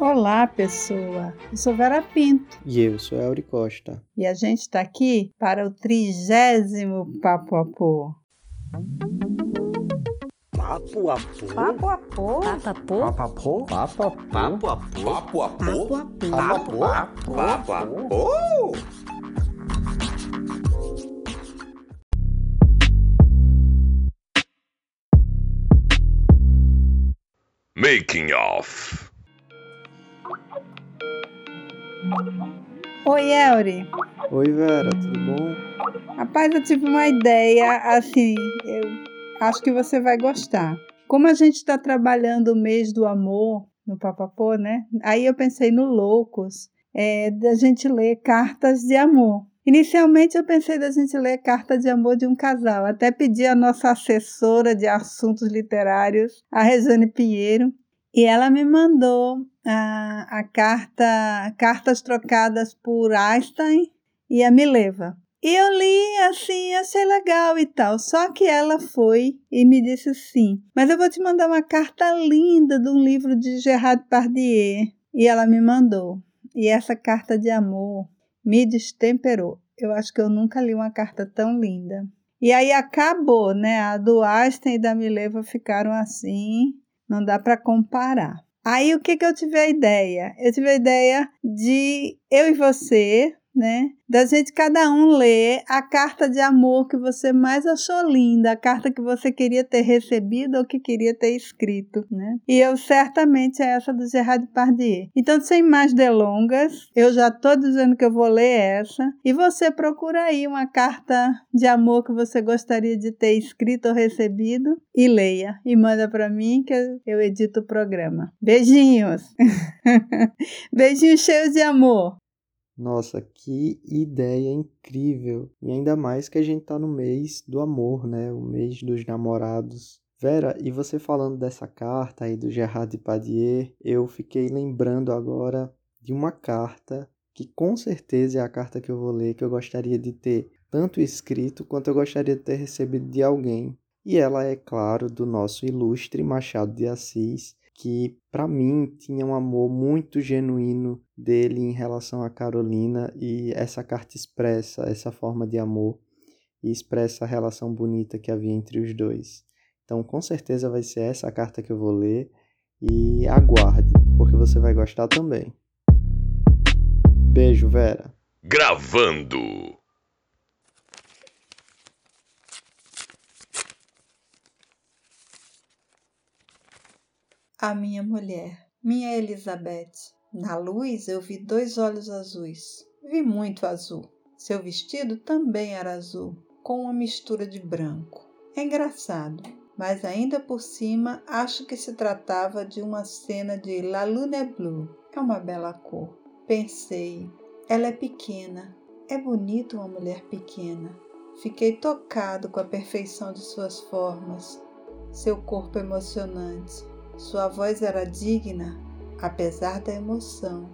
Olá, pessoa. Eu sou Vera Pinto. E eu sou Elri Costa. E a gente está aqui para o trigésimo Papo Apô. Papo Apô? Papo Apô? Papo Apô? Papo Apô? Papo Apô? Papo Apô? Papo Apô? Papo Apô? Papo Apô? Making off. Oi, Elri. Oi, Vera, tudo bom? Rapaz, eu tive uma ideia, assim, eu acho que você vai gostar. Como a gente está trabalhando o mês do amor no Papapô, né? Aí eu pensei no Loucos, é, da gente ler cartas de amor. Inicialmente eu pensei da gente ler carta de amor de um casal. Até pedi a nossa assessora de assuntos literários, a Rejane Pinheiro, e ela me mandou a, a carta Cartas Trocadas por Einstein e a Mileva. E eu li assim, achei legal e tal. Só que ela foi e me disse sim. Mas eu vou te mandar uma carta linda de um livro de Gerard Pardier. E ela me mandou. E essa carta de amor me destemperou. Eu acho que eu nunca li uma carta tão linda. E aí acabou, né? A do Einstein e da Mileva ficaram assim, não dá para comparar. Aí o que, que eu tive a ideia? Eu tive a ideia de eu e você né? Da gente cada um ler a carta de amor que você mais achou linda, a carta que você queria ter recebido ou que queria ter escrito, né? E eu certamente é essa do Gerard Pardier. Então, sem mais delongas, eu já tô dizendo que eu vou ler essa e você procura aí uma carta de amor que você gostaria de ter escrito ou recebido e leia e manda para mim que eu edito o programa. Beijinhos. Beijinhos cheios de amor. Nossa, que ideia incrível! E ainda mais que a gente tá no mês do amor, né? O mês dos namorados. Vera, e você falando dessa carta aí do Gerard Depardieu, eu fiquei lembrando agora de uma carta que com certeza é a carta que eu vou ler, que eu gostaria de ter tanto escrito quanto eu gostaria de ter recebido de alguém. E ela é, claro, do nosso ilustre Machado de Assis, que para mim tinha um amor muito genuíno dele em relação a Carolina e essa carta expressa essa forma de amor e expressa a relação bonita que havia entre os dois. Então, com certeza vai ser essa a carta que eu vou ler e aguarde, porque você vai gostar também. Beijo, Vera. Gravando. A minha mulher, minha Elizabeth. Na luz eu vi dois olhos azuis. Vi muito azul. Seu vestido também era azul, com uma mistura de branco. É engraçado, mas ainda por cima acho que se tratava de uma cena de La Lune Blue. É uma bela cor. Pensei, ela é pequena. É bonito uma mulher pequena. Fiquei tocado com a perfeição de suas formas, seu corpo emocionante, sua voz era digna, apesar da emoção,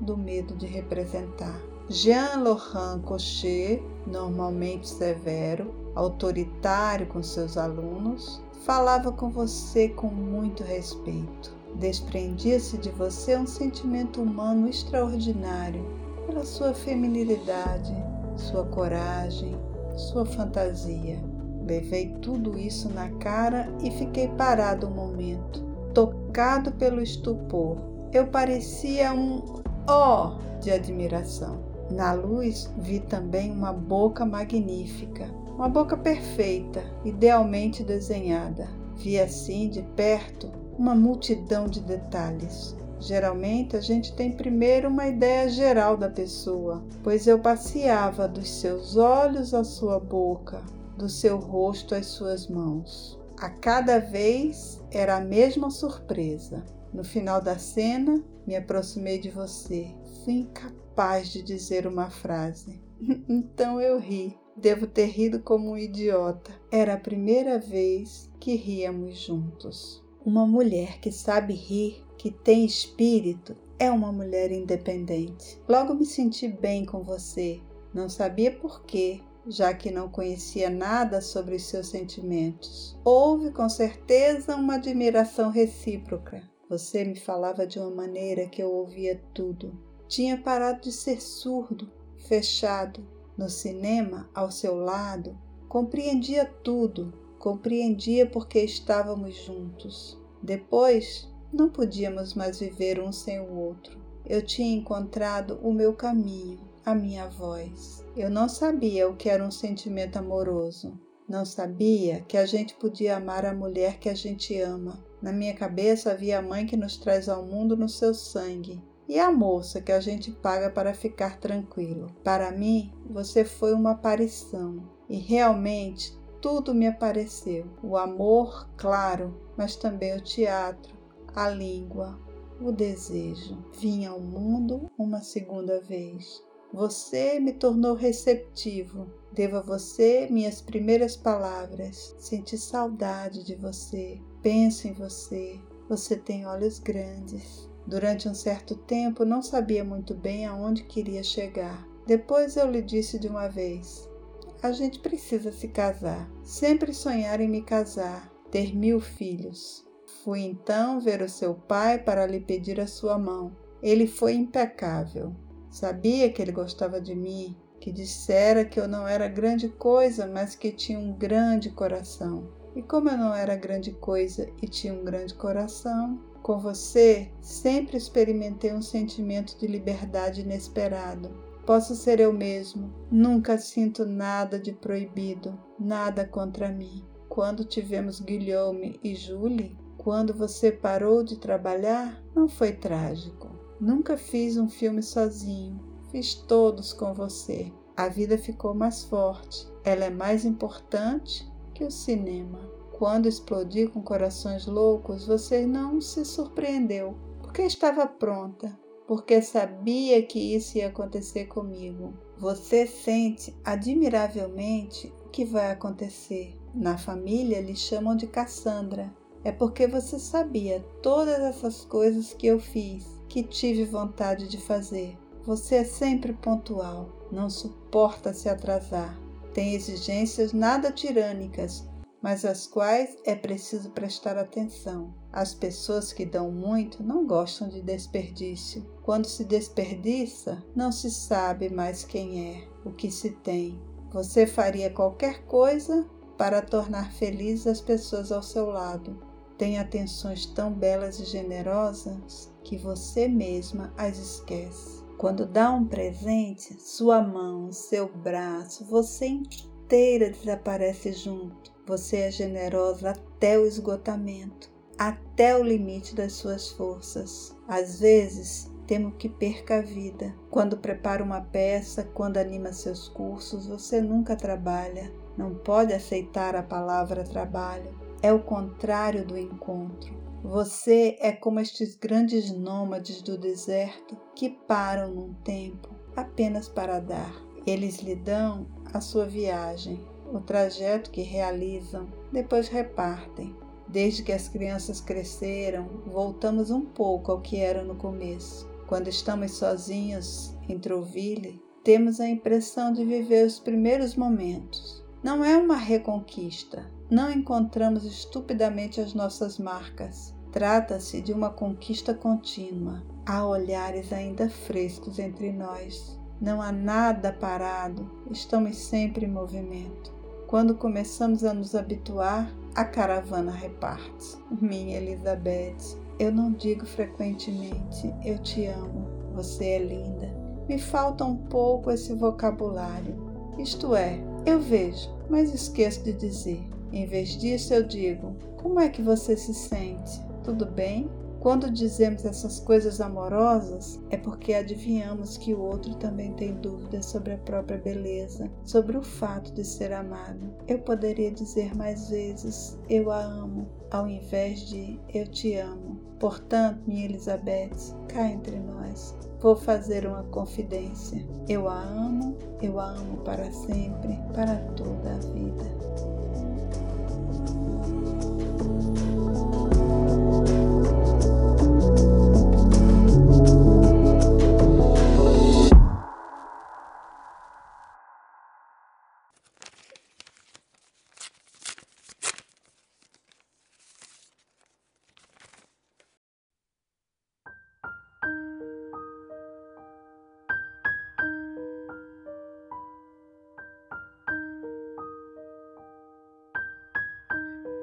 do medo de representar. Jean-Laurent Cochet, normalmente severo, autoritário com seus alunos, falava com você com muito respeito. Desprendia-se de você um sentimento humano extraordinário pela sua feminilidade, sua coragem, sua fantasia. Levei tudo isso na cara e fiquei parado um momento, tocado pelo estupor. Eu parecia um ó oh! de admiração. Na luz vi também uma boca magnífica, uma boca perfeita, idealmente desenhada. Vi assim de perto uma multidão de detalhes. Geralmente a gente tem primeiro uma ideia geral da pessoa, pois eu passeava dos seus olhos à sua boca, do seu rosto às suas mãos. A cada vez era a mesma surpresa. No final da cena, me aproximei de você. Fui incapaz de dizer uma frase. então eu ri. Devo ter rido como um idiota. Era a primeira vez que ríamos juntos. Uma mulher que sabe rir, que tem espírito, é uma mulher independente. Logo me senti bem com você. Não sabia por quê, já que não conhecia nada sobre os seus sentimentos. Houve com certeza uma admiração recíproca. Você me falava de uma maneira que eu ouvia tudo. Tinha parado de ser surdo, fechado. No cinema, ao seu lado, compreendia tudo, compreendia porque estávamos juntos. Depois, não podíamos mais viver um sem o outro. Eu tinha encontrado o meu caminho, a minha voz. Eu não sabia o que era um sentimento amoroso. Não sabia que a gente podia amar a mulher que a gente ama. Na minha cabeça havia a mãe que nos traz ao mundo no seu sangue e a moça que a gente paga para ficar tranquilo. Para mim, você foi uma aparição e realmente tudo me apareceu. O amor, claro, mas também o teatro, a língua, o desejo. Vim ao mundo uma segunda vez. Você me tornou receptivo. Devo a você minhas primeiras palavras. Senti saudade de você. Penso em você. Você tem olhos grandes. Durante um certo tempo não sabia muito bem aonde queria chegar. Depois eu lhe disse de uma vez: A gente precisa se casar. Sempre sonhar em me casar, ter mil filhos. Fui então ver o seu pai para lhe pedir a sua mão. Ele foi impecável. Sabia que ele gostava de mim, que dissera que eu não era grande coisa, mas que tinha um grande coração. E como eu não era grande coisa e tinha um grande coração, com você, sempre experimentei um sentimento de liberdade inesperado. Posso ser eu mesmo, nunca sinto nada de proibido, nada contra mim. Quando tivemos Guilherme e Julie, quando você parou de trabalhar, não foi trágico. Nunca fiz um filme sozinho, fiz todos com você. A vida ficou mais forte, ela é mais importante que o cinema. Quando explodi com corações loucos, você não se surpreendeu, porque estava pronta, porque sabia que isso ia acontecer comigo. Você sente admiravelmente o que vai acontecer. Na família lhe chamam de Cassandra. É porque você sabia todas essas coisas que eu fiz, que tive vontade de fazer. Você é sempre pontual, não suporta se atrasar. Tem exigências nada tirânicas, mas às quais é preciso prestar atenção. As pessoas que dão muito não gostam de desperdício. Quando se desperdiça, não se sabe mais quem é, o que se tem. Você faria qualquer coisa para tornar felizes as pessoas ao seu lado. Tem atenções tão belas e generosas que você mesma as esquece. Quando dá um presente, sua mão, seu braço, você inteira desaparece junto. Você é generosa até o esgotamento, até o limite das suas forças. Às vezes, temo que perca a vida. Quando prepara uma peça, quando anima seus cursos, você nunca trabalha. Não pode aceitar a palavra trabalho. É o contrário do encontro. Você é como estes grandes nômades do deserto que param num tempo apenas para dar. Eles lhe dão a sua viagem, o trajeto que realizam, depois repartem. Desde que as crianças cresceram, voltamos um pouco ao que era no começo. Quando estamos sozinhos em Trouville, temos a impressão de viver os primeiros momentos. Não é uma reconquista, não encontramos estupidamente as nossas marcas. Trata-se de uma conquista contínua. Há olhares ainda frescos entre nós. Não há nada parado, estamos sempre em movimento. Quando começamos a nos habituar, a caravana reparte. Minha Elizabeth, eu não digo frequentemente eu te amo, você é linda. Me falta um pouco esse vocabulário. Isto é, eu vejo, mas esqueço de dizer. Em vez disso, eu digo: como é que você se sente? Tudo bem? Quando dizemos essas coisas amorosas, é porque adivinhamos que o outro também tem dúvidas sobre a própria beleza, sobre o fato de ser amado. Eu poderia dizer mais vezes: Eu a amo, ao invés de Eu te amo. Portanto, minha Elizabeth, cá entre nós, vou fazer uma confidência. Eu a amo, eu a amo para sempre, para toda a vida. thank you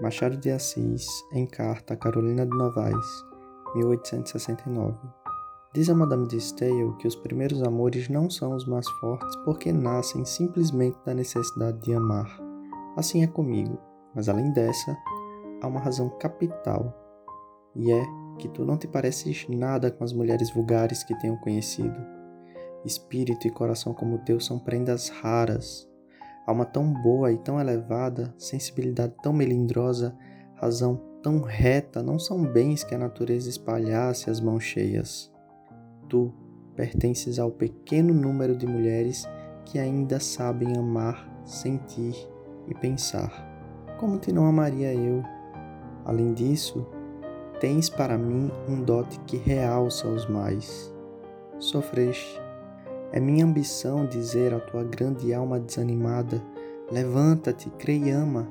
Machado de Assis, em carta a Carolina de Novaes, 1869. Diz a Madame de Stael que os primeiros amores não são os mais fortes porque nascem simplesmente da necessidade de amar. Assim é comigo, mas além dessa, há uma razão capital, e é que tu não te pareces nada com as mulheres vulgares que tenho conhecido. Espírito e coração como o teu são prendas raras. Alma tão boa e tão elevada, sensibilidade tão melindrosa, razão tão reta não são bens que a natureza espalhasse às mãos cheias. Tu pertences ao pequeno número de mulheres que ainda sabem amar, sentir e pensar. Como te não amaria eu? Além disso, tens para mim um dote que realça os mais. Sofreste. É minha ambição dizer à tua grande alma desanimada: levanta-te, crê e ama.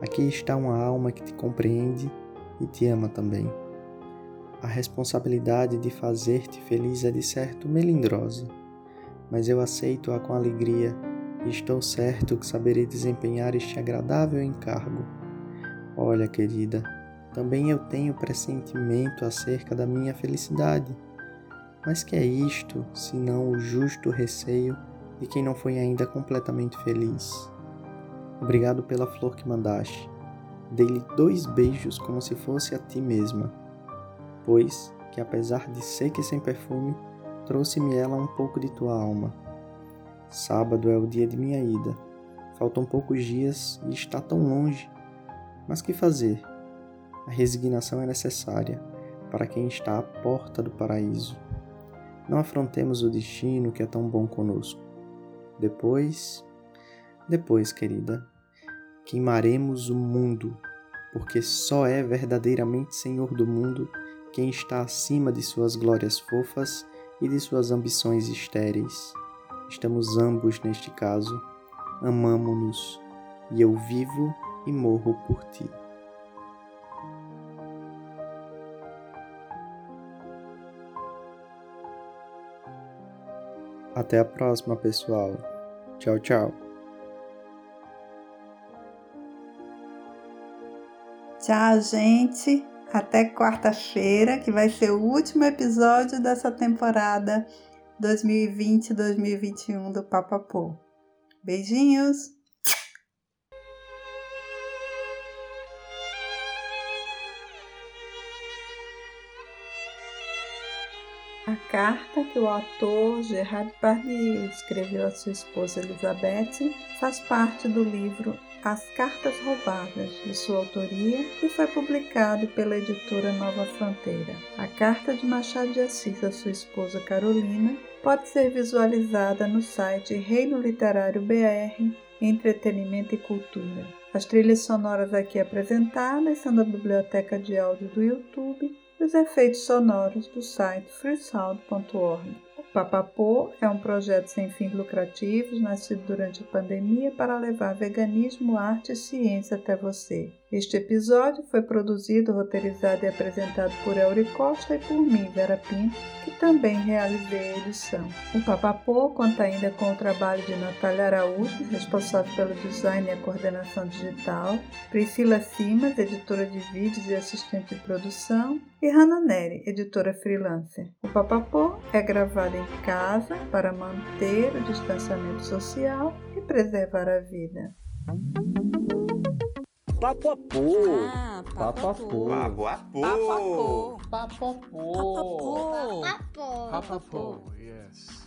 Aqui está uma alma que te compreende e te ama também. A responsabilidade de fazer-te feliz é de certo melindrosa, mas eu aceito-a com alegria e estou certo que saberei desempenhar este agradável encargo. Olha, querida, também eu tenho pressentimento acerca da minha felicidade. Mas que é isto, senão o justo receio de quem não foi ainda completamente feliz? Obrigado pela flor que mandaste. Dei-lhe dois beijos como se fosse a ti mesma, pois que apesar de seca e sem perfume, trouxe-me ela um pouco de tua alma. Sábado é o dia de minha ida. Faltam poucos dias e está tão longe. Mas que fazer? A resignação é necessária para quem está à porta do paraíso. Não afrontemos o destino que é tão bom conosco. Depois, depois, querida, queimaremos o mundo, porque só é verdadeiramente Senhor do mundo quem está acima de suas glórias fofas e de suas ambições estéreis. Estamos ambos neste caso, amamo-nos, e eu vivo e morro por ti. Até a próxima, pessoal. Tchau, tchau. Tchau, gente. Até quarta-feira, que vai ser o último episódio dessa temporada 2020-2021 do Papapô. Beijinhos! A carta que o autor Gerard Depardieu escreveu à sua esposa Elizabeth faz parte do livro As Cartas Roubadas, de sua autoria, e foi publicado pela editora Nova Fronteira. A carta de Machado de Assis à sua esposa Carolina pode ser visualizada no site Reino Literário BR Entretenimento e Cultura. As trilhas sonoras aqui apresentadas são da biblioteca de áudio do YouTube os efeitos sonoros do site freesound.org. O Papapô é um projeto sem fins lucrativos nascido durante a pandemia para levar veganismo, arte e ciência até você. Este episódio foi produzido, roteirizado e apresentado por Elri Costa e por mim, Vera Pinto, que também realizei a edição. O Papapô conta ainda com o trabalho de Natália Araújo, responsável pelo design e a coordenação digital, Priscila Simas, editora de vídeos e assistente de produção, e Hannah Neri, editora freelancer. O Papapô é gravado em casa para manter o distanciamento social e preservar a vida. Papapu. Ah, Papapu. papapu. Papapu. Papapu. Papapo. Papapu, yes.